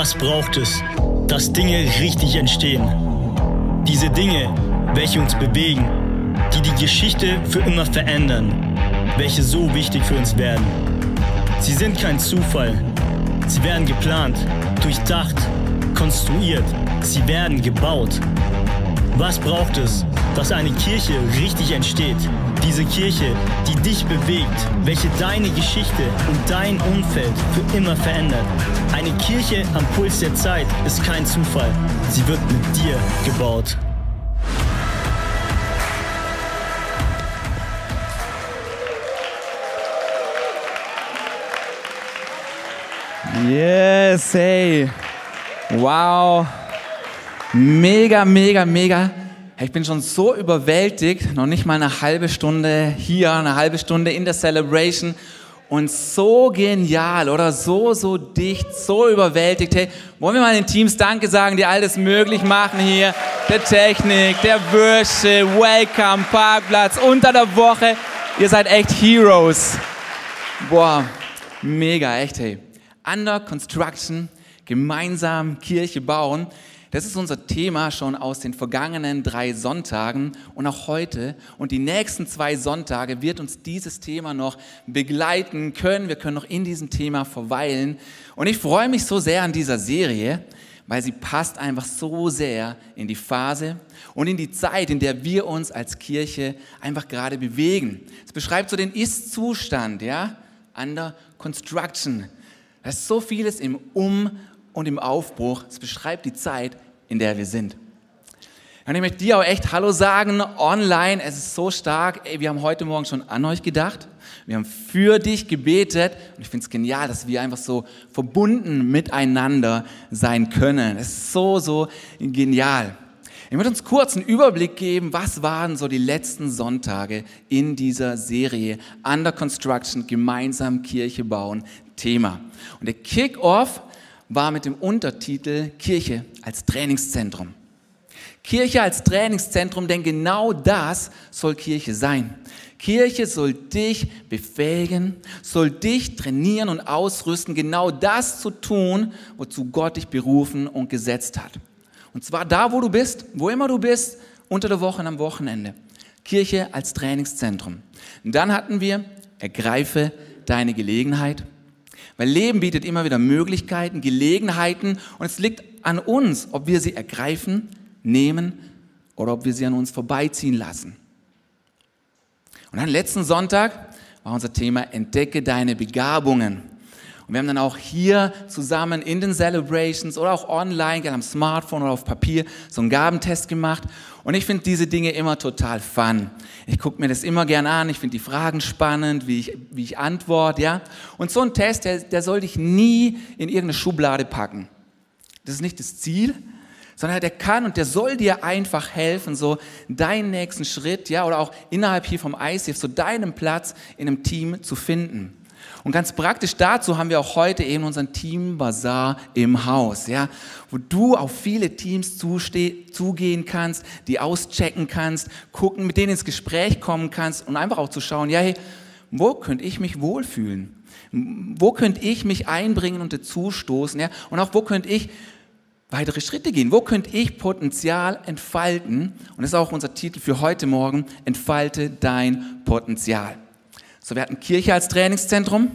Was braucht es, dass Dinge richtig entstehen? Diese Dinge, welche uns bewegen, die die Geschichte für immer verändern, welche so wichtig für uns werden. Sie sind kein Zufall. Sie werden geplant, durchdacht, konstruiert. Sie werden gebaut. Was braucht es, dass eine Kirche richtig entsteht? Diese Kirche, die dich bewegt, welche deine Geschichte und dein Umfeld für immer verändert. Eine Kirche am Puls der Zeit ist kein Zufall. Sie wird mit dir gebaut. Yes, hey. Wow. Mega, mega, mega. Ich bin schon so überwältigt, noch nicht mal eine halbe Stunde hier, eine halbe Stunde in der Celebration und so genial oder so, so dicht, so überwältigt. Hey, wollen wir mal den Teams Danke sagen, die alles möglich machen hier? Der Technik, der Würsche, Welcome, Parkplatz, unter der Woche. Ihr seid echt Heroes. Boah, mega, echt, hey. Under Construction, gemeinsam Kirche bauen. Das ist unser Thema schon aus den vergangenen drei Sonntagen und auch heute und die nächsten zwei Sonntage wird uns dieses Thema noch begleiten können. Wir können noch in diesem Thema verweilen und ich freue mich so sehr an dieser Serie, weil sie passt einfach so sehr in die Phase und in die Zeit, in der wir uns als Kirche einfach gerade bewegen. Es beschreibt so den Ist-Zustand, ja, under construction. Da ist so vieles im Um- und im Aufbruch. Es beschreibt die Zeit, in der wir sind. Und ich möchte dir auch echt Hallo sagen, online. Es ist so stark. Ey, wir haben heute Morgen schon an euch gedacht. Wir haben für dich gebetet. Und ich finde es genial, dass wir einfach so verbunden miteinander sein können. Es ist so, so genial. Ich möchte uns kurz einen Überblick geben, was waren so die letzten Sonntage in dieser Serie Under Construction, gemeinsam Kirche bauen, Thema. Und der Kick-Off war mit dem Untertitel Kirche als Trainingszentrum. Kirche als Trainingszentrum, denn genau das soll Kirche sein. Kirche soll dich befähigen, soll dich trainieren und ausrüsten, genau das zu tun, wozu Gott dich berufen und gesetzt hat. Und zwar da, wo du bist, wo immer du bist, unter der Woche und am Wochenende. Kirche als Trainingszentrum. Und dann hatten wir, ergreife deine Gelegenheit. Weil Leben bietet immer wieder Möglichkeiten, Gelegenheiten und es liegt an uns, ob wir sie ergreifen, nehmen oder ob wir sie an uns vorbeiziehen lassen. Und dann letzten Sonntag war unser Thema Entdecke deine Begabungen. Und wir haben dann auch hier zusammen in den Celebrations oder auch online, am Smartphone oder auf Papier, so einen Gabentest gemacht. Und ich finde diese Dinge immer total fun. Ich gucke mir das immer gern an, ich finde die Fragen spannend, wie ich, wie ich antworte, ja. Und so ein Test, der, der soll dich nie in irgendeine Schublade packen. Das ist nicht das Ziel, sondern der kann und der soll dir einfach helfen, so deinen nächsten Schritt, ja, oder auch innerhalb hier vom ICF, so deinen Platz in einem Team zu finden. Und ganz praktisch dazu haben wir auch heute eben unseren Team Bazaar im Haus, ja, wo du auf viele Teams zugehen kannst, die auschecken kannst, gucken, mit denen ins Gespräch kommen kannst und einfach auch zu schauen, ja, hey, wo könnte ich mich wohlfühlen? Wo könnte ich mich einbringen und dazustoßen? Ja? Und auch wo könnte ich weitere Schritte gehen? Wo könnte ich Potenzial entfalten? Und das ist auch unser Titel für heute Morgen, entfalte dein Potenzial. So, wir hatten Kirche als Trainingszentrum,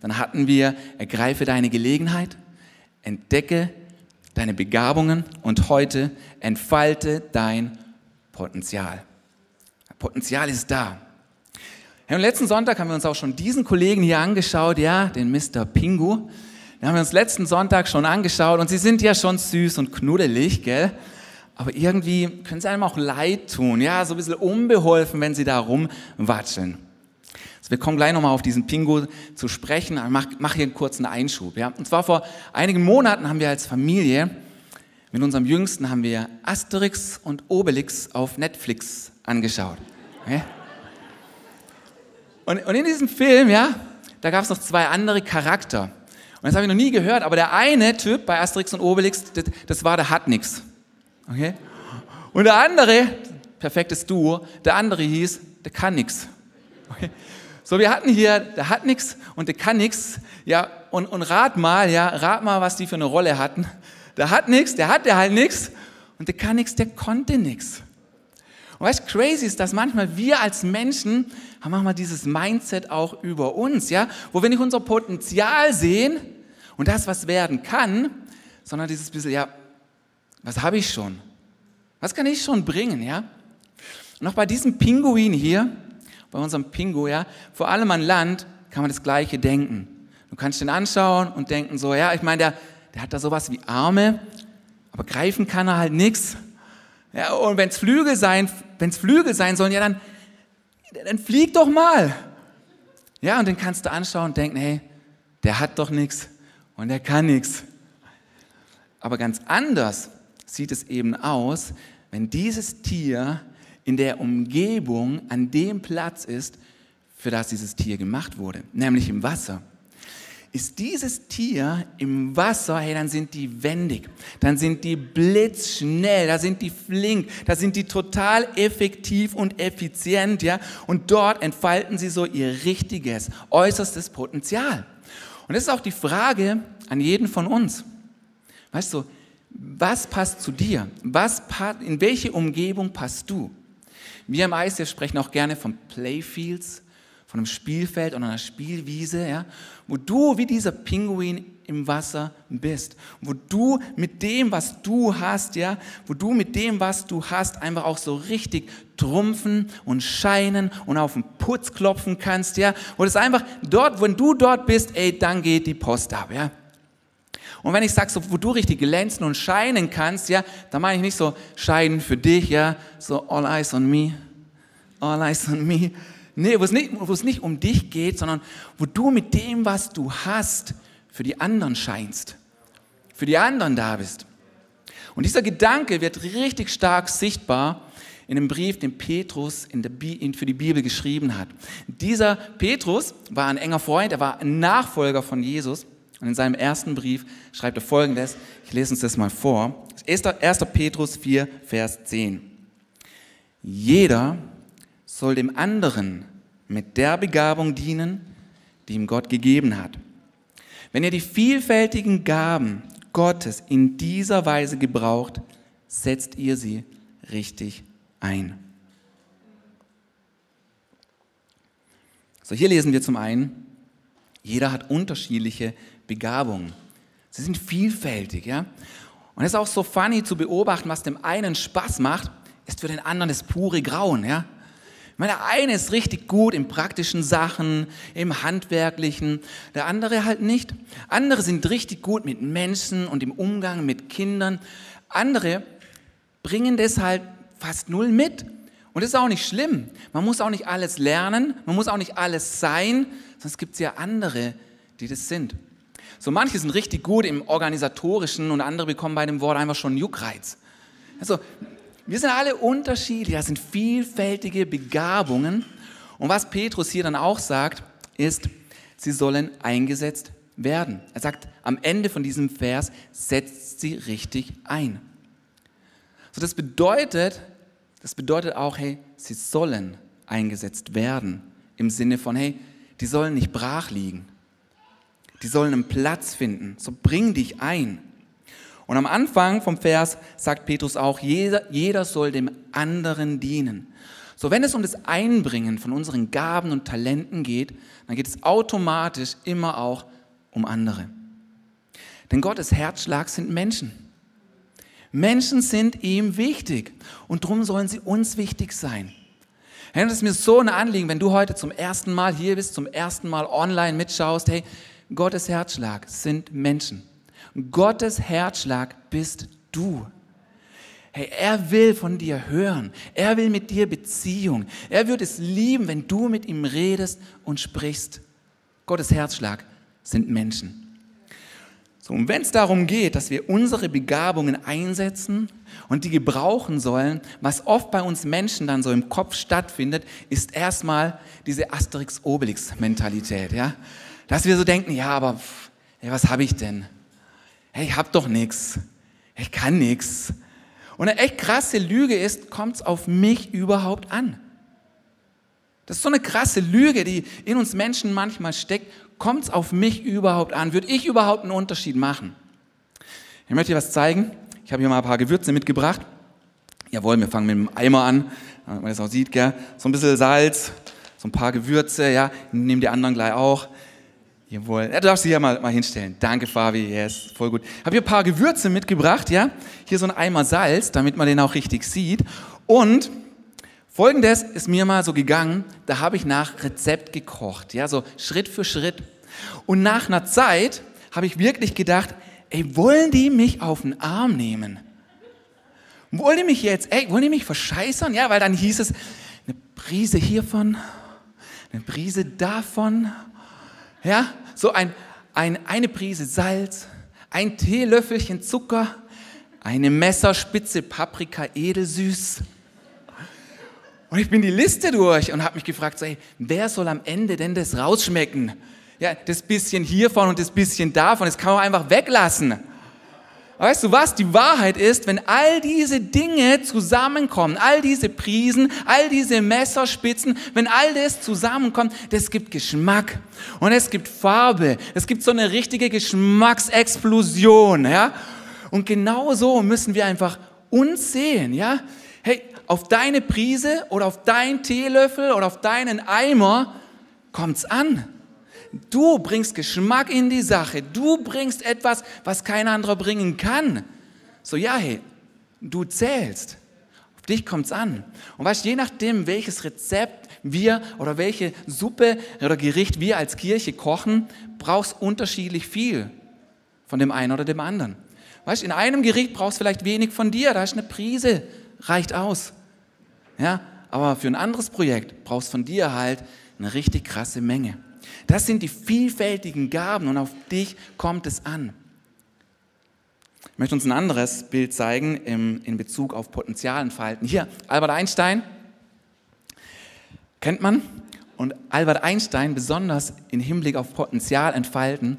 dann hatten wir ergreife deine Gelegenheit, entdecke deine Begabungen und heute entfalte dein Potenzial. Potenzial ist da. Ja, und letzten Sonntag haben wir uns auch schon diesen Kollegen hier angeschaut, ja, den Mr. Pingu. Den haben wir uns letzten Sonntag schon angeschaut und sie sind ja schon süß und knuddelig, gell? Aber irgendwie können sie einem auch leid tun, ja, so ein bisschen unbeholfen, wenn sie da rumwatscheln. Wir kommen gleich nochmal auf diesen Pingu zu sprechen, aber mach, mach hier einen kurzen Einschub. Ja? Und zwar vor einigen Monaten haben wir als Familie, mit unserem Jüngsten haben wir Asterix und Obelix auf Netflix angeschaut. Okay? Und, und in diesem Film, ja, da gab es noch zwei andere Charakter. Und das habe ich noch nie gehört, aber der eine Typ bei Asterix und Obelix, das, das war der hat nix. Okay? Und der andere, perfektes Duo, der andere hieß, der kann nix. Okay? So, wir hatten hier, der hat nichts und der kann nichts. Ja, und, und rat mal, ja, rat mal, was die für eine Rolle hatten. Der hat nichts, der hatte halt nichts und der kann nichts, der konnte nichts. Und weißt crazy ist, dass manchmal wir als Menschen haben manchmal dieses Mindset auch über uns, ja, wo wir nicht unser Potenzial sehen und das, was werden kann, sondern dieses bisschen, ja, was habe ich schon? Was kann ich schon bringen, ja? Und auch bei diesem Pinguin hier, bei unserem Pingu, ja, vor allem an Land kann man das Gleiche denken. Du kannst den anschauen und denken so, ja, ich meine, der, der hat da sowas wie Arme, aber greifen kann er halt nichts. Ja, und wenn es Flügel sein, wenn es Flügel sein sollen, ja, dann, dann flieg doch mal. Ja, und den kannst du anschauen und denken, hey, der hat doch nichts und der kann nichts. Aber ganz anders sieht es eben aus, wenn dieses Tier in der Umgebung an dem Platz ist, für das dieses Tier gemacht wurde, nämlich im Wasser. Ist dieses Tier im Wasser, hey, dann sind die wendig, dann sind die blitzschnell, da sind die flink, da sind die total effektiv und effizient, ja, und dort entfalten sie so ihr richtiges, äußerstes Potenzial. Und das ist auch die Frage an jeden von uns. Weißt du, was passt zu dir? Was, in welche Umgebung passt du? Wir im ICF sprechen auch gerne von Playfields, von einem Spielfeld oder einer Spielwiese, ja, wo du wie dieser Pinguin im Wasser bist, wo du mit dem, was du hast, ja, wo du mit dem, was du hast, einfach auch so richtig trumpfen und scheinen und auf den Putz klopfen kannst, ja, wo das einfach dort, wenn du dort bist, ey, dann geht die Post ab, ja. Und wenn ich sage, so, wo du richtig glänzen und scheinen kannst, ja, dann meine ich nicht so scheinen für dich, ja, so all eyes on me, all eyes on me. Nee, wo es nicht, wo es nicht um dich geht, sondern wo du mit dem, was du hast, für die anderen scheinst, für die anderen da bist. Und dieser Gedanke wird richtig stark sichtbar in dem Brief, den Petrus in der für die Bibel geschrieben hat. Dieser Petrus war ein enger Freund, er war ein Nachfolger von Jesus. Und in seinem ersten Brief schreibt er folgendes, ich lese uns das mal vor, 1. Petrus 4, Vers 10. Jeder soll dem anderen mit der Begabung dienen, die ihm Gott gegeben hat. Wenn ihr die vielfältigen Gaben Gottes in dieser Weise gebraucht, setzt ihr sie richtig ein. So, hier lesen wir zum einen, jeder hat unterschiedliche Begabungen. Sie sind vielfältig, ja. Und es ist auch so funny zu beobachten, was dem einen Spaß macht, ist für den anderen das pure Grauen, ja. Ich meine, der eine ist richtig gut in praktischen Sachen, im handwerklichen, der andere halt nicht. Andere sind richtig gut mit Menschen und im Umgang mit Kindern. Andere bringen das halt fast null mit. Und das ist auch nicht schlimm. Man muss auch nicht alles lernen, man muss auch nicht alles sein, sonst gibt es ja andere, die das sind. So manche sind richtig gut im Organisatorischen und andere bekommen bei dem Wort einfach schon Juckreiz. Also, wir sind alle unterschiedlich, das sind vielfältige Begabungen. Und was Petrus hier dann auch sagt, ist, sie sollen eingesetzt werden. Er sagt am Ende von diesem Vers, setzt sie richtig ein. So, das bedeutet, das bedeutet auch, hey, sie sollen eingesetzt werden. Im Sinne von, hey, die sollen nicht brach liegen. Die sollen einen Platz finden. So bring dich ein. Und am Anfang vom Vers sagt Petrus auch, jeder, jeder soll dem anderen dienen. So, wenn es um das Einbringen von unseren Gaben und Talenten geht, dann geht es automatisch immer auch um andere. Denn Gottes Herzschlag sind Menschen. Menschen sind ihm wichtig und darum sollen sie uns wichtig sein. Das ist mir so ein Anliegen, wenn du heute zum ersten Mal hier bist, zum ersten Mal online mitschaust, hey, Gottes Herzschlag sind Menschen. Gottes Herzschlag bist du. Hey, er will von dir hören. Er will mit dir Beziehung. Er wird es lieben, wenn du mit ihm redest und sprichst. Gottes Herzschlag sind Menschen. So, und wenn es darum geht, dass wir unsere Begabungen einsetzen und die gebrauchen sollen, was oft bei uns Menschen dann so im Kopf stattfindet, ist erstmal diese Asterix-Obelix-Mentalität. Ja? Dass wir so denken, ja, aber hey, was habe ich denn? Hey, ich habe doch nichts. Ich kann nichts. Und eine echt krasse Lüge ist, kommt es auf mich überhaupt an? Das ist so eine krasse Lüge, die in uns Menschen manchmal steckt. Kommt es auf mich überhaupt an? Würde ich überhaupt einen Unterschied machen? Ich möchte dir was zeigen. Ich habe hier mal ein paar Gewürze mitgebracht. Jawohl, wir fangen mit dem Eimer an, damit man das auch sieht, gell? So ein bisschen Salz, so ein paar Gewürze, ja. Nehmen die anderen gleich auch. Jawohl. Ja, du darfst sie hier mal, mal hinstellen. Danke, Fabi. Yes, voll gut. Ich habe hier ein paar Gewürze mitgebracht, ja. Hier so ein Eimer Salz, damit man den auch richtig sieht. Und folgendes ist mir mal so gegangen, da habe ich nach Rezept gekocht, ja, so Schritt für Schritt. Und nach einer Zeit habe ich wirklich gedacht, ey, wollen die mich auf den Arm nehmen? Wollen die mich jetzt, ey, wollen die mich verscheißern? Ja, weil dann hieß es, eine Prise hiervon, eine Prise davon ja, so ein, ein, eine Prise Salz, ein Teelöffelchen Zucker, eine Messerspitze Paprika edelsüß. Und ich bin die Liste durch und habe mich gefragt, so, ey, wer soll am Ende denn das rausschmecken? Ja, das bisschen hiervon und das bisschen davon, das kann man einfach weglassen. Weißt du was? Die Wahrheit ist, wenn all diese Dinge zusammenkommen, all diese Prisen, all diese Messerspitzen, wenn all das zusammenkommt, das gibt Geschmack und es gibt Farbe. Es gibt so eine richtige Geschmacksexplosion, ja? Und genau so müssen wir einfach uns sehen, ja? Hey, auf deine Prise oder auf deinen Teelöffel oder auf deinen Eimer kommt's an. Du bringst Geschmack in die Sache. Du bringst etwas, was kein anderer bringen kann. So, ja, hey, du zählst. Auf dich kommt's an. Und weißt, je nachdem, welches Rezept wir oder welche Suppe oder Gericht wir als Kirche kochen, brauchst unterschiedlich viel von dem einen oder dem anderen. Weißt, in einem Gericht brauchst vielleicht wenig von dir, da ist eine Prise, reicht aus. Ja, aber für ein anderes Projekt brauchst von dir halt eine richtig krasse Menge. Das sind die vielfältigen Gaben und auf dich kommt es an. Ich möchte uns ein anderes Bild zeigen im, in Bezug auf Potenzialentfalten. Hier, Albert Einstein, kennt man. Und Albert Einstein, besonders im Hinblick auf Potenzialentfalten,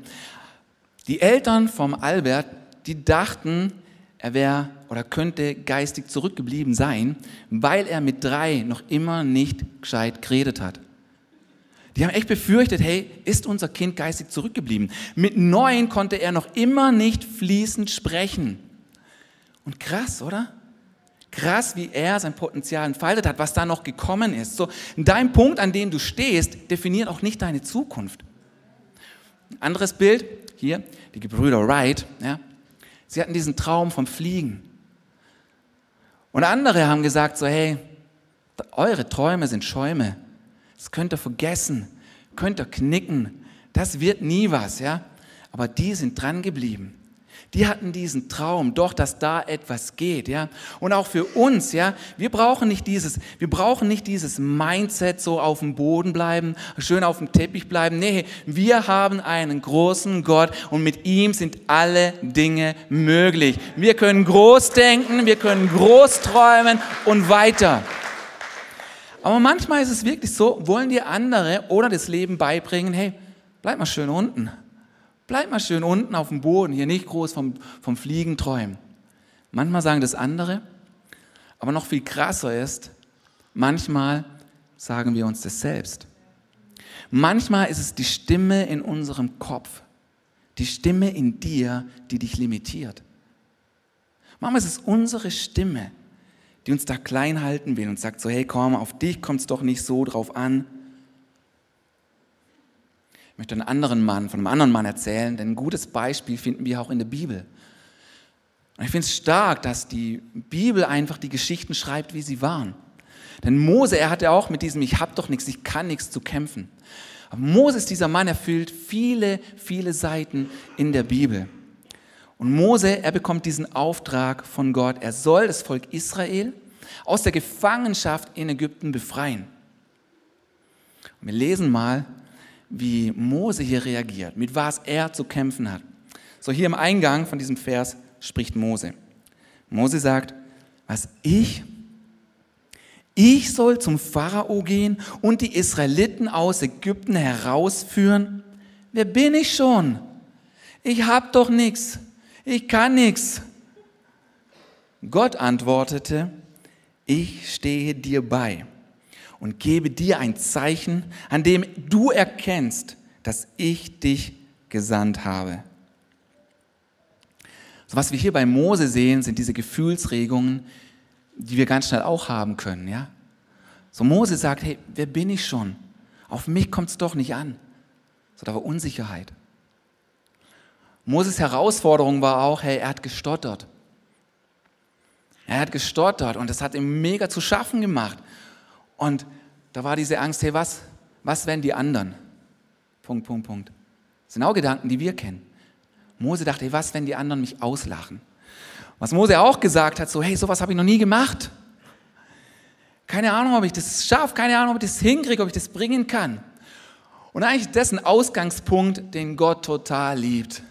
die Eltern vom Albert, die dachten, er wäre oder könnte geistig zurückgeblieben sein, weil er mit drei noch immer nicht gescheit geredet hat. Die haben echt befürchtet, hey, ist unser Kind geistig zurückgeblieben? Mit neun konnte er noch immer nicht fließend sprechen. Und krass, oder? Krass, wie er sein Potenzial entfaltet hat, was da noch gekommen ist. So, dein Punkt, an dem du stehst, definiert auch nicht deine Zukunft. Ein anderes Bild, hier, die Gebrüder Wright, ja, sie hatten diesen Traum vom Fliegen. Und andere haben gesagt so, hey, eure Träume sind Schäume. Das könnt ihr vergessen, könnt ihr knicken. Das wird nie was, ja. Aber die sind dran geblieben. Die hatten diesen Traum, doch, dass da etwas geht, ja. Und auch für uns, ja. Wir brauchen nicht dieses, wir brauchen nicht dieses Mindset so auf dem Boden bleiben, schön auf dem Teppich bleiben. Nee, wir haben einen großen Gott und mit ihm sind alle Dinge möglich. Wir können groß denken, wir können groß träumen und weiter. Aber manchmal ist es wirklich so, wollen dir andere oder das Leben beibringen, hey, bleib mal schön unten. Bleib mal schön unten auf dem Boden, hier nicht groß vom, vom Fliegen träumen. Manchmal sagen das andere, aber noch viel krasser ist, manchmal sagen wir uns das selbst. Manchmal ist es die Stimme in unserem Kopf, die Stimme in dir, die dich limitiert. Manchmal ist es unsere Stimme, die uns da klein halten will und sagt so, hey komm, auf dich kommt es doch nicht so drauf an. Ich möchte einen anderen Mann, von einem anderen Mann erzählen, denn ein gutes Beispiel finden wir auch in der Bibel. Und ich finde es stark, dass die Bibel einfach die Geschichten schreibt, wie sie waren. Denn Mose, er hatte auch mit diesem Ich hab doch nichts, ich kann nichts zu kämpfen. Aber Mose ist dieser Mann, erfüllt viele, viele Seiten in der Bibel. Und Mose, er bekommt diesen Auftrag von Gott. Er soll das Volk Israel aus der Gefangenschaft in Ägypten befreien. Und wir lesen mal, wie Mose hier reagiert, mit was er zu kämpfen hat. So hier im Eingang von diesem Vers spricht Mose. Mose sagt, was ich, ich soll zum Pharao gehen und die Israeliten aus Ägypten herausführen. Wer bin ich schon? Ich hab doch nichts. Ich kann nichts. Gott antwortete, ich stehe dir bei. und gebe dir ein Zeichen, an dem du erkennst, dass ich dich gesandt habe. So was wir hier bei Mose sehen, sind diese Gefühlsregungen, die wir ganz schnell auch haben können, ja? So Mose sagt, hey, wer bin ich schon? Auf mich kommt es doch nicht an. So, da war Unsicherheit. Moses Herausforderung war auch, hey, er hat gestottert. Er hat gestottert und das hat ihm mega zu schaffen gemacht. Und da war diese Angst, hey, was, was werden die anderen? Punkt, Punkt, Punkt. Das sind auch Gedanken, die wir kennen. Mose dachte, hey, was, wenn die anderen mich auslachen? Was Mose auch gesagt hat, so, hey, sowas habe ich noch nie gemacht. Keine Ahnung, ob ich das schaffe, keine Ahnung, ob ich das hinkriege, ob ich das bringen kann. Und eigentlich ein Ausgangspunkt, den Gott total liebt.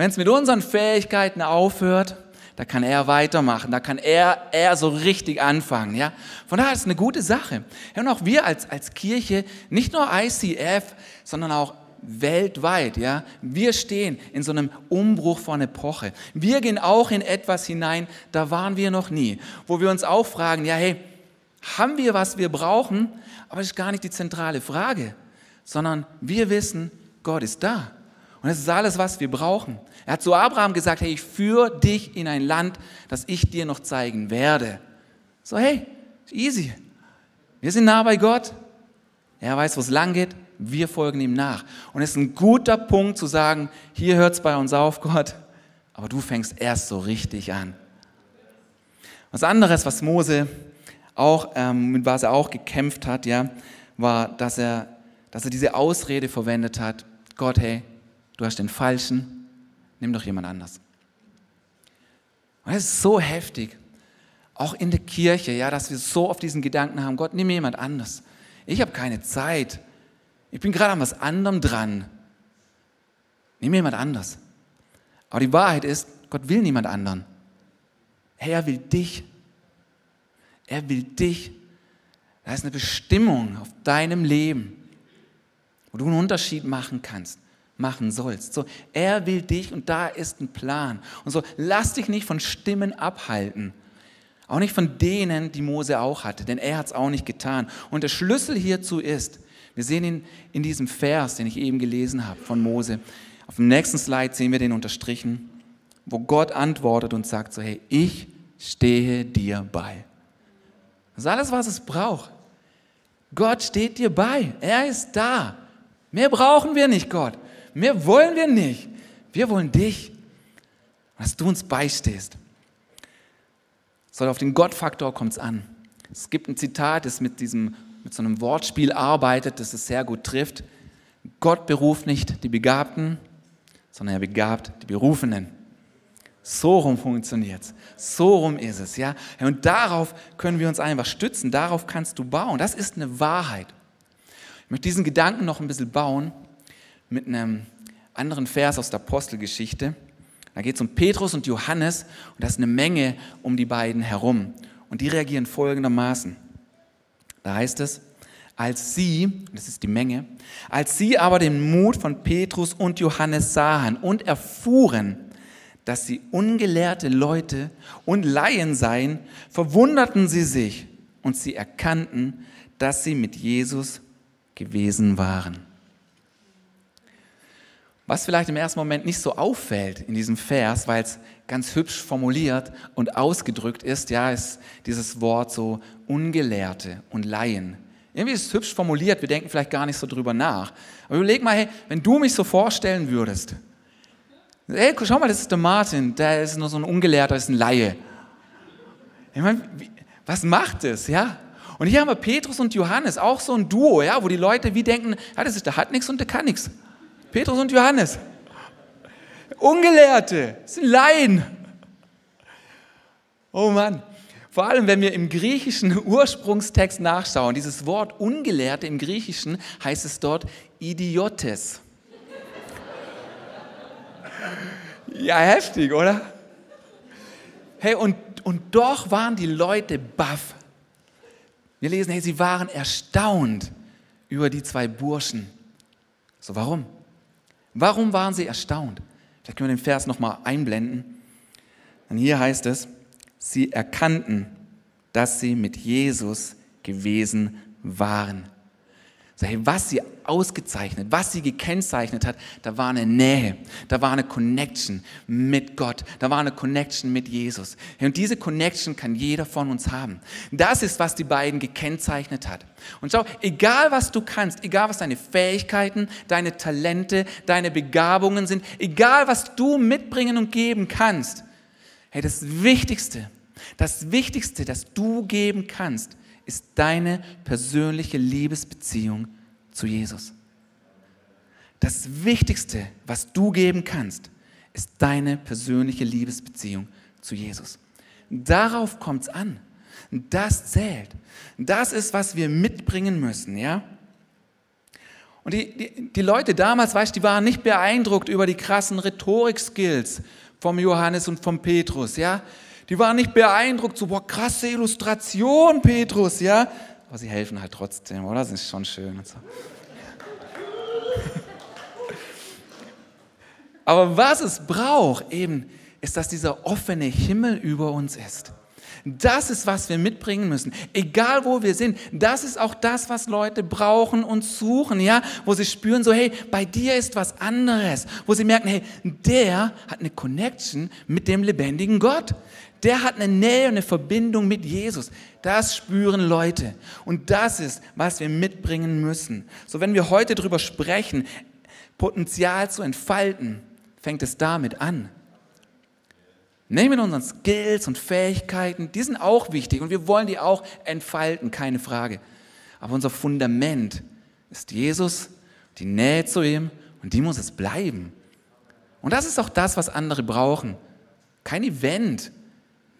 Wenn es mit unseren Fähigkeiten aufhört, da kann er weitermachen, da kann er, er so richtig anfangen. Ja? Von daher ist es eine gute Sache. Ja, und auch wir als, als Kirche, nicht nur ICF, sondern auch weltweit, ja. Wir stehen in so einem Umbruch von Epoche. Wir gehen auch in etwas hinein, da waren wir noch nie. Wo wir uns auch fragen, ja, hey, haben wir, was wir brauchen? Aber das ist gar nicht die zentrale Frage, sondern wir wissen, Gott ist da. Und das ist alles, was wir brauchen. Er hat zu Abraham gesagt, hey, ich führe dich in ein Land, das ich dir noch zeigen werde. So, hey, easy. Wir sind nah bei Gott. Er weiß, wo es lang geht wir folgen ihm nach. Und es ist ein guter Punkt zu sagen, hier hört es bei uns auf, Gott, aber du fängst erst so richtig an. Was anderes, was Mose auch, ähm, mit was er auch gekämpft hat, ja, war, dass er, dass er diese Ausrede verwendet hat, Gott, hey, du hast den Falschen, nimm doch jemand anders. Und das ist so heftig, auch in der Kirche, ja, dass wir so oft diesen Gedanken haben, Gott, nimm jemand anders. Ich habe keine Zeit. Ich bin gerade an was anderem dran. Nimm jemand anders. Aber die Wahrheit ist, Gott will niemand anderen. er will dich. Er will dich. Da ist eine Bestimmung auf deinem Leben, wo du einen Unterschied machen kannst, machen sollst. So, er will dich und da ist ein Plan. Und so, lass dich nicht von Stimmen abhalten. Auch nicht von denen, die Mose auch hatte, denn er hat es auch nicht getan. Und der Schlüssel hierzu ist, wir sehen ihn in diesem Vers, den ich eben gelesen habe von Mose. Auf dem nächsten Slide sehen wir den unterstrichen, wo Gott antwortet und sagt so, hey, ich stehe dir bei. Das ist alles, was es braucht. Gott steht dir bei. Er ist da. Mehr brauchen wir nicht, Gott. Mehr wollen wir nicht. Wir wollen dich, dass du uns beistehst. So, auf den Gottfaktor kommt es an. Es gibt ein Zitat, das mit diesem mit so einem Wortspiel arbeitet, das es sehr gut trifft. Gott beruft nicht die Begabten, sondern er begabt die Berufenen. So rum funktioniert es. So rum ist es, ja. Und darauf können wir uns einfach stützen. Darauf kannst du bauen. Das ist eine Wahrheit. Ich möchte diesen Gedanken noch ein bisschen bauen mit einem anderen Vers aus der Apostelgeschichte. Da geht es um Petrus und Johannes und da ist eine Menge um die beiden herum. Und die reagieren folgendermaßen. Da heißt es, als sie, das ist die Menge, als sie aber den Mut von Petrus und Johannes sahen und erfuhren, dass sie ungelehrte Leute und Laien seien, verwunderten sie sich und sie erkannten, dass sie mit Jesus gewesen waren. Was vielleicht im ersten Moment nicht so auffällt in diesem Vers, weil es ganz hübsch formuliert und ausgedrückt ist, ja, ist dieses Wort so Ungelehrte und Laien. Irgendwie ist es hübsch formuliert, wir denken vielleicht gar nicht so drüber nach. Aber überleg mal, hey, wenn du mich so vorstellen würdest, hey, schau mal, das ist der Martin, der ist nur so ein Ungelehrter, ist ein Laie. Ich meine, was macht das, ja? Und hier haben wir Petrus und Johannes, auch so ein Duo, ja, wo die Leute wie denken, ja, das ist, der hat nichts und der kann nichts. Petrus und Johannes. Ungelehrte, sind Laien. Oh Mann. Vor allem, wenn wir im griechischen Ursprungstext nachschauen, dieses Wort Ungelehrte im Griechischen heißt es dort Idiotes. Ja, heftig, oder? Hey, und, und doch waren die Leute baff. Wir lesen, hey, sie waren erstaunt über die zwei Burschen. So, warum? Warum waren sie erstaunt? Vielleicht können wir den Vers nochmal einblenden. Und hier heißt es, sie erkannten, dass sie mit Jesus gewesen waren. Was sie ausgezeichnet, was sie gekennzeichnet hat, da war eine Nähe, da war eine Connection mit Gott, da war eine Connection mit Jesus. Und diese Connection kann jeder von uns haben. Das ist, was die beiden gekennzeichnet hat. Und schau, egal was du kannst, egal was deine Fähigkeiten, deine Talente, deine Begabungen sind, egal was du mitbringen und geben kannst, hey, das Wichtigste, das Wichtigste, das du geben kannst, ist deine persönliche Liebesbeziehung zu Jesus. Das Wichtigste, was du geben kannst, ist deine persönliche Liebesbeziehung zu Jesus. Darauf kommt es an. Das zählt. Das ist, was wir mitbringen müssen, ja? Und die, die, die Leute damals, weißt du, die waren nicht beeindruckt über die krassen Rhetorik-Skills vom Johannes und vom Petrus, ja? Die waren nicht beeindruckt, so, boah, krasse Illustration, Petrus, ja. Aber sie helfen halt trotzdem, oder? Das ist schon schön so. Aber was es braucht, eben, ist, dass dieser offene Himmel über uns ist. Das ist, was wir mitbringen müssen. Egal wo wir sind. Das ist auch das, was Leute brauchen und suchen, ja. Wo sie spüren so, hey, bei dir ist was anderes. Wo sie merken, hey, der hat eine Connection mit dem lebendigen Gott. Der hat eine Nähe und eine Verbindung mit Jesus. Das spüren Leute. Und das ist, was wir mitbringen müssen. So, wenn wir heute darüber sprechen, Potenzial zu entfalten, fängt es damit an. Nehmen unseren Skills und Fähigkeiten, die sind auch wichtig und wir wollen die auch entfalten, keine Frage. Aber unser Fundament ist Jesus, die Nähe zu ihm und die muss es bleiben. Und das ist auch das, was andere brauchen. Kein Event,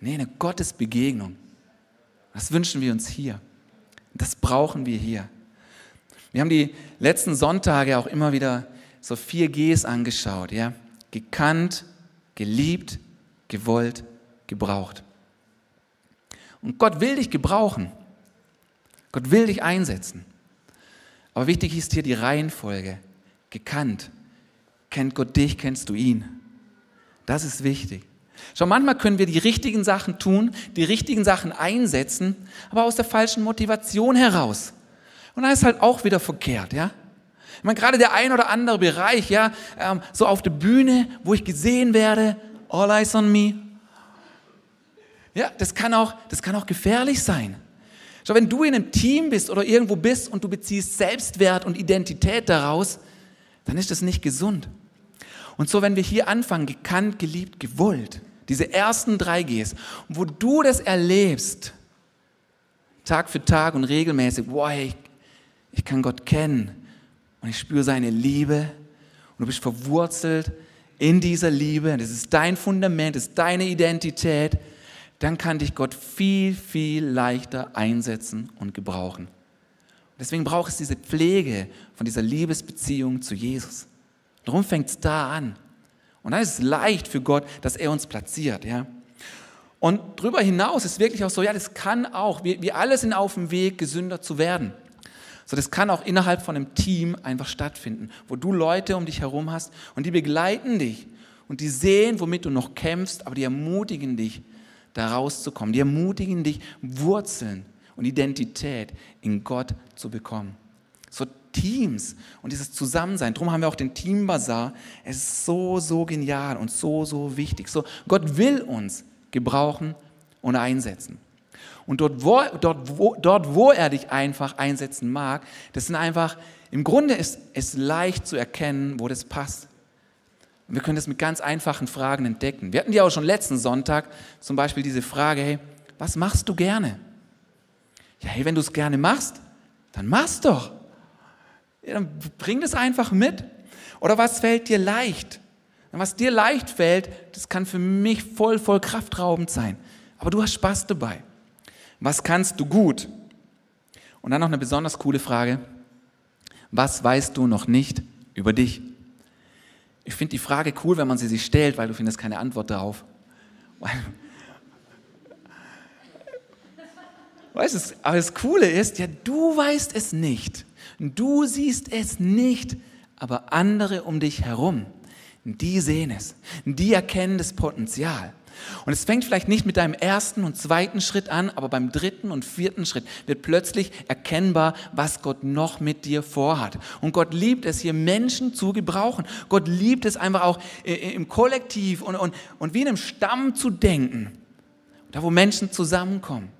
nee, eine Gottesbegegnung. Das wünschen wir uns hier. Das brauchen wir hier. Wir haben die letzten Sonntage auch immer wieder so vier Gs angeschaut, ja. Gekannt, geliebt, gewollt, gebraucht. Und Gott will dich gebrauchen. Gott will dich einsetzen. Aber wichtig ist hier die Reihenfolge. Gekannt. Kennt Gott dich, kennst du ihn. Das ist wichtig. Schau, manchmal können wir die richtigen Sachen tun, die richtigen Sachen einsetzen, aber aus der falschen Motivation heraus. Und dann ist halt auch wieder verkehrt, ja. Ich meine, gerade der ein oder andere Bereich, ja, ähm, so auf der Bühne, wo ich gesehen werde, all eyes on me. Ja, das kann auch, das kann auch gefährlich sein. Schau, wenn du in einem Team bist oder irgendwo bist und du beziehst Selbstwert und Identität daraus, dann ist das nicht gesund. Und so, wenn wir hier anfangen, gekannt, geliebt, gewollt, diese ersten drei Gs, wo du das erlebst, Tag für Tag und regelmäßig, wow, ich, ich kann Gott kennen und ich spüre seine Liebe und du bist verwurzelt in dieser Liebe, das ist dein Fundament, das ist deine Identität, dann kann dich Gott viel, viel leichter einsetzen und gebrauchen. Deswegen braucht es diese Pflege von dieser Liebesbeziehung zu Jesus. Darum fängt es da an. Und dann ist es leicht für Gott, dass er uns platziert. Ja? Und darüber hinaus ist wirklich auch so, ja, das kann auch, wir, wir alle sind auf dem Weg, gesünder zu werden. So, das kann auch innerhalb von einem Team einfach stattfinden, wo du Leute um dich herum hast und die begleiten dich und die sehen, womit du noch kämpfst, aber die ermutigen dich, da rauszukommen. Die ermutigen dich, Wurzeln und Identität in Gott zu bekommen. Teams und dieses Zusammensein. Darum haben wir auch den Team Bazar. Es ist so, so genial und so, so wichtig. So, Gott will uns gebrauchen und einsetzen. Und dort wo, dort, wo, dort, wo er dich einfach einsetzen mag, das sind einfach, im Grunde ist es leicht zu erkennen, wo das passt. Und wir können das mit ganz einfachen Fragen entdecken. Wir hatten ja auch schon letzten Sonntag zum Beispiel diese Frage, hey, was machst du gerne? Ja, hey, wenn du es gerne machst, dann mach's doch. Ja, dann bring das einfach mit. Oder was fällt dir leicht? Was dir leicht fällt, das kann für mich voll, voll kraftraubend sein. Aber du hast Spaß dabei. Was kannst du gut? Und dann noch eine besonders coole Frage. Was weißt du noch nicht über dich? Ich finde die Frage cool, wenn man sie sich stellt, weil du findest keine Antwort darauf. Weißt du, aber das Coole ist, ja, du weißt es nicht. Du siehst es nicht, aber andere um dich herum, die sehen es. Die erkennen das Potenzial. Und es fängt vielleicht nicht mit deinem ersten und zweiten Schritt an, aber beim dritten und vierten Schritt wird plötzlich erkennbar, was Gott noch mit dir vorhat. Und Gott liebt es, hier Menschen zu gebrauchen. Gott liebt es einfach auch im Kollektiv und, und, und wie in einem Stamm zu denken. Da, wo Menschen zusammenkommen.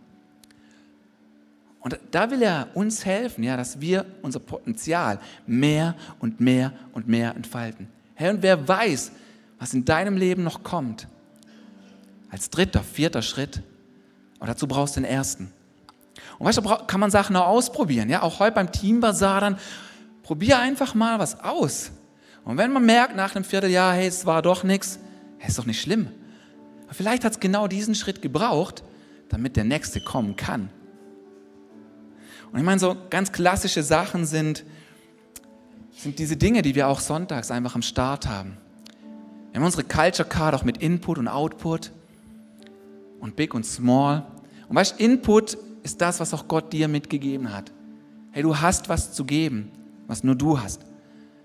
Und da will er uns helfen, ja, dass wir unser Potenzial mehr und mehr und mehr entfalten. Herr, und wer weiß, was in deinem Leben noch kommt, als dritter, vierter Schritt, aber dazu brauchst du den ersten. Und weißt du, kann man Sachen auch ausprobieren. Ja, auch heute beim Teambasar dann, probier einfach mal was aus. Und wenn man merkt nach einem Vierteljahr, hey, es war doch nichts, hey, ist doch nicht schlimm. Aber vielleicht hat es genau diesen Schritt gebraucht, damit der nächste kommen kann. Und ich meine, so ganz klassische Sachen sind, sind diese Dinge, die wir auch sonntags einfach am Start haben. Wir haben unsere Culture Card auch mit Input und Output und Big und Small. Und weißt Input ist das, was auch Gott dir mitgegeben hat. Hey, du hast was zu geben, was nur du hast.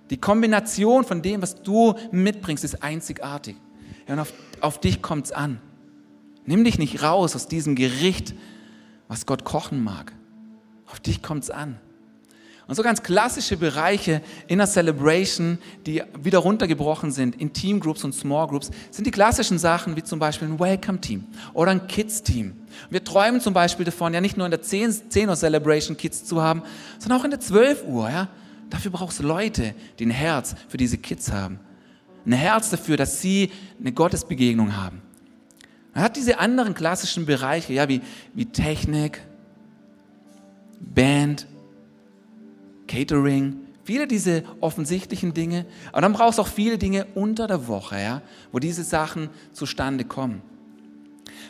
Die Kombination von dem, was du mitbringst, ist einzigartig. Ja, und auf, auf dich kommt es an. Nimm dich nicht raus aus diesem Gericht, was Gott kochen mag. Auf dich kommt es an. Und so ganz klassische Bereiche in der Celebration, die wieder runtergebrochen sind in Teamgroups und Small Groups, sind die klassischen Sachen wie zum Beispiel ein Welcome-Team oder ein Kids-Team. Wir träumen zum Beispiel davon, ja nicht nur in der 10, 10 Uhr Celebration Kids zu haben, sondern auch in der 12 Uhr. Ja? Dafür brauchst du Leute, die ein Herz für diese Kids haben. Ein Herz dafür, dass sie eine Gottesbegegnung haben. Man hat diese anderen klassischen Bereiche, ja, wie, wie Technik, Band, Catering, viele diese offensichtlichen Dinge. Aber dann brauchst du auch viele Dinge unter der Woche, ja, wo diese Sachen zustande kommen.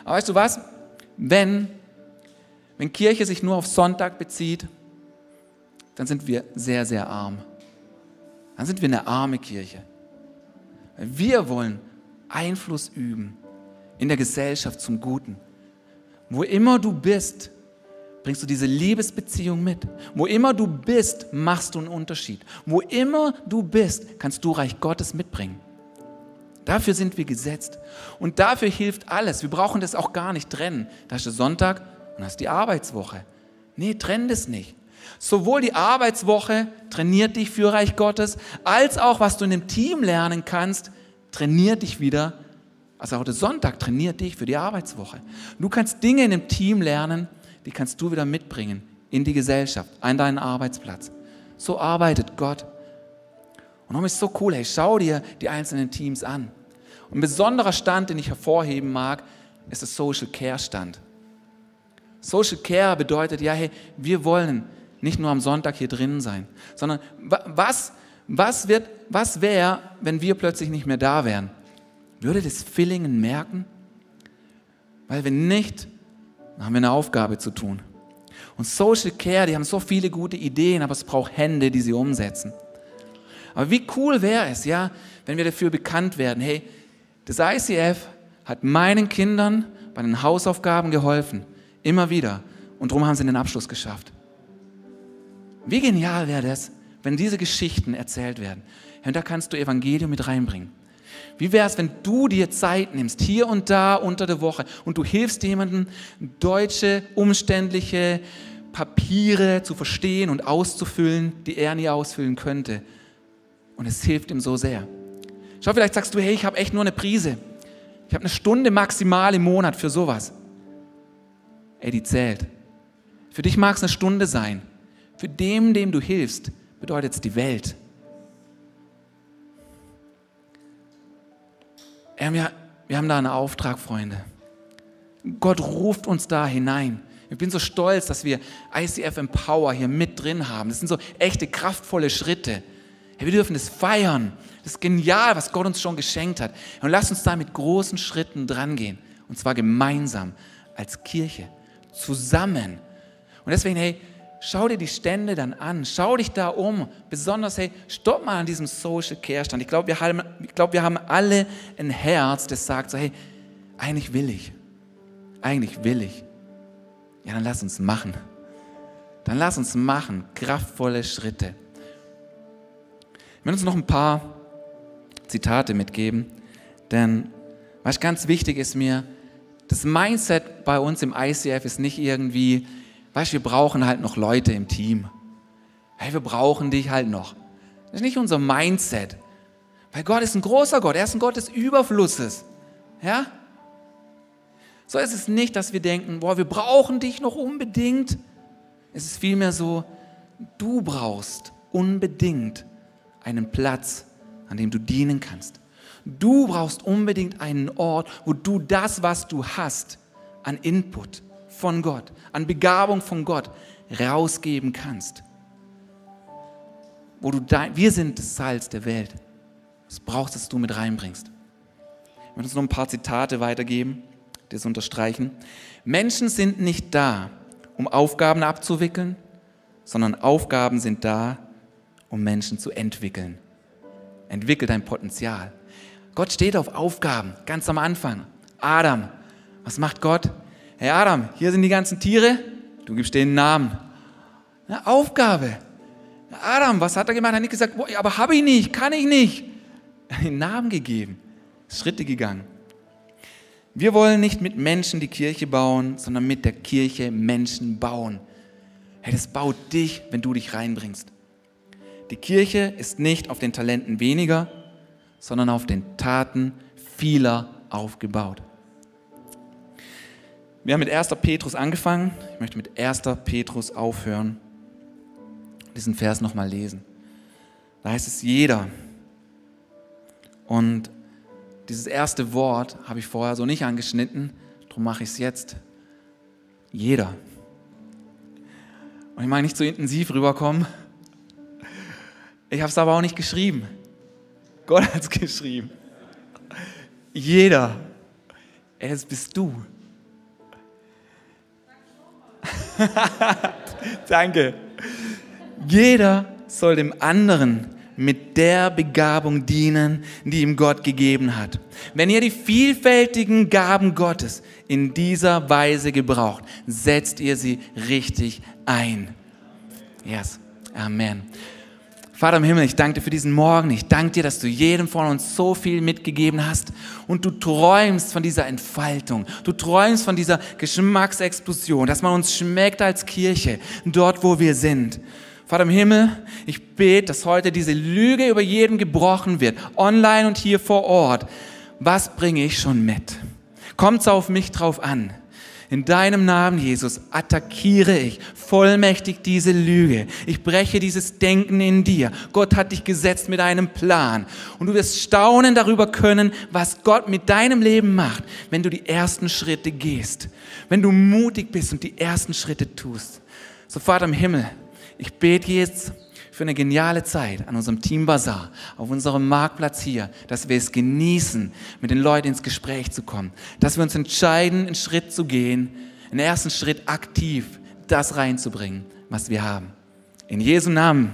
Aber weißt du was? Wenn, wenn Kirche sich nur auf Sonntag bezieht, dann sind wir sehr, sehr arm. Dann sind wir eine arme Kirche. Wir wollen Einfluss üben in der Gesellschaft zum Guten. Wo immer du bist, bringst du diese Liebesbeziehung mit. Wo immer du bist, machst du einen Unterschied. Wo immer du bist, kannst du Reich Gottes mitbringen. Dafür sind wir gesetzt. Und dafür hilft alles. Wir brauchen das auch gar nicht trennen. Da ist der Sonntag und hast die Arbeitswoche. Nee, trenn das nicht. Sowohl die Arbeitswoche trainiert dich für Reich Gottes, als auch was du in dem Team lernen kannst, trainiert dich wieder. Also auch der Sonntag trainiert dich für die Arbeitswoche. Du kannst Dinge in dem Team lernen, die kannst du wieder mitbringen in die Gesellschaft, an deinen Arbeitsplatz. So arbeitet Gott. Und darum ist so cool, hey, schau dir die einzelnen Teams an. Ein besonderer Stand, den ich hervorheben mag, ist der Social Care Stand. Social Care bedeutet, ja, hey, wir wollen nicht nur am Sonntag hier drinnen sein, sondern was, was, was wäre, wenn wir plötzlich nicht mehr da wären? Würde das Fillingen merken? Weil wenn nicht, dann haben wir eine Aufgabe zu tun. Und Social Care, die haben so viele gute Ideen, aber es braucht Hände, die sie umsetzen. Aber wie cool wäre es, ja, wenn wir dafür bekannt werden, hey, das ICF hat meinen Kindern bei den Hausaufgaben geholfen, immer wieder. Und darum haben sie den Abschluss geschafft. Wie genial wäre das, wenn diese Geschichten erzählt werden. Und da kannst du Evangelium mit reinbringen. Wie wäre es, wenn du dir Zeit nimmst, hier und da unter der Woche, und du hilfst jemandem, deutsche, umständliche Papiere zu verstehen und auszufüllen, die er nie ausfüllen könnte. Und es hilft ihm so sehr. Schau, vielleicht sagst du, hey, ich habe echt nur eine Prise. Ich habe eine Stunde maximal im Monat für sowas. Ey, die zählt. Für dich mag es eine Stunde sein. Für dem, dem du hilfst, bedeutet es die Welt. Wir, wir haben da einen Auftrag, Freunde. Gott ruft uns da hinein. Ich bin so stolz, dass wir ICF Empower hier mit drin haben. Das sind so echte, kraftvolle Schritte. wir dürfen das feiern. Das ist genial, was Gott uns schon geschenkt hat. Und lasst uns da mit großen Schritten dran gehen. Und zwar gemeinsam, als Kirche, zusammen. Und deswegen, hey, Schau dir die Stände dann an, schau dich da um. Besonders, hey, stopp mal an diesem Social Care Stand. Ich glaube, wir, haben, glaub, wir haben alle ein Herz, das sagt so, hey, eigentlich will ich. Eigentlich will ich. Ja, dann lass uns machen. Dann lass uns machen. Kraftvolle Schritte. Ich will uns noch ein paar Zitate mitgeben, denn Was ganz wichtig ist mir, das Mindset bei uns im ICF ist nicht irgendwie, weißt wir brauchen halt noch Leute im Team. Hey, wir brauchen dich halt noch. Das ist nicht unser Mindset. Weil Gott ist ein großer Gott, er ist ein Gott des Überflusses. Ja? So ist es nicht, dass wir denken, boah, wir brauchen dich noch unbedingt. Es ist vielmehr so, du brauchst unbedingt einen Platz, an dem du dienen kannst. Du brauchst unbedingt einen Ort, wo du das, was du hast, an Input von Gott, an Begabung von Gott rausgeben kannst. Wo du dein, wir sind das Salz der Welt. Es brauchst, dass du mit reinbringst. Ich möchte uns noch ein paar Zitate weitergeben, die es unterstreichen. Menschen sind nicht da, um Aufgaben abzuwickeln, sondern Aufgaben sind da, um Menschen zu entwickeln. Entwickel dein Potenzial. Gott steht auf Aufgaben, ganz am Anfang. Adam, was macht Gott? Hey Adam, hier sind die ganzen Tiere, du gibst denen Namen. Eine Aufgabe. Adam, was hat er gemacht? Er hat nicht gesagt, boah, aber habe ich nicht, kann ich nicht. Er hat einen Namen gegeben, Schritte gegangen. Wir wollen nicht mit Menschen die Kirche bauen, sondern mit der Kirche Menschen bauen. Hey, das baut dich, wenn du dich reinbringst. Die Kirche ist nicht auf den Talenten weniger, sondern auf den Taten vieler aufgebaut. Wir haben mit 1. Petrus angefangen. Ich möchte mit 1. Petrus aufhören. Diesen Vers nochmal lesen. Da heißt es jeder. Und dieses erste Wort habe ich vorher so nicht angeschnitten, darum mache ich es jetzt. Jeder. Und ich mag nicht so intensiv rüberkommen. Ich habe es aber auch nicht geschrieben. Gott hat es geschrieben. Jeder. Es bist du. Danke. Jeder soll dem anderen mit der Begabung dienen, die ihm Gott gegeben hat. Wenn ihr die vielfältigen Gaben Gottes in dieser Weise gebraucht, setzt ihr sie richtig ein. Yes. Amen. Vater im Himmel, ich danke dir für diesen Morgen. Ich danke dir, dass du jedem von uns so viel mitgegeben hast und du träumst von dieser Entfaltung. Du träumst von dieser Geschmacksexplosion, dass man uns schmeckt als Kirche, dort, wo wir sind. Vater im Himmel, ich bete, dass heute diese Lüge über jeden gebrochen wird, online und hier vor Ort. Was bringe ich schon mit? Kommt es auf mich drauf an? In deinem Namen, Jesus, attackiere ich vollmächtig diese Lüge. Ich breche dieses Denken in dir. Gott hat dich gesetzt mit einem Plan. Und du wirst staunen darüber können, was Gott mit deinem Leben macht, wenn du die ersten Schritte gehst. Wenn du mutig bist und die ersten Schritte tust. So, Vater im Himmel, ich bete jetzt für eine geniale Zeit an unserem Team Bazaar, auf unserem Marktplatz hier, dass wir es genießen, mit den Leuten ins Gespräch zu kommen, dass wir uns entscheiden, einen Schritt zu gehen, einen ersten Schritt aktiv das reinzubringen, was wir haben. In Jesu Namen.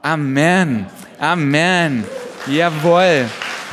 Amen. Amen. Jawohl.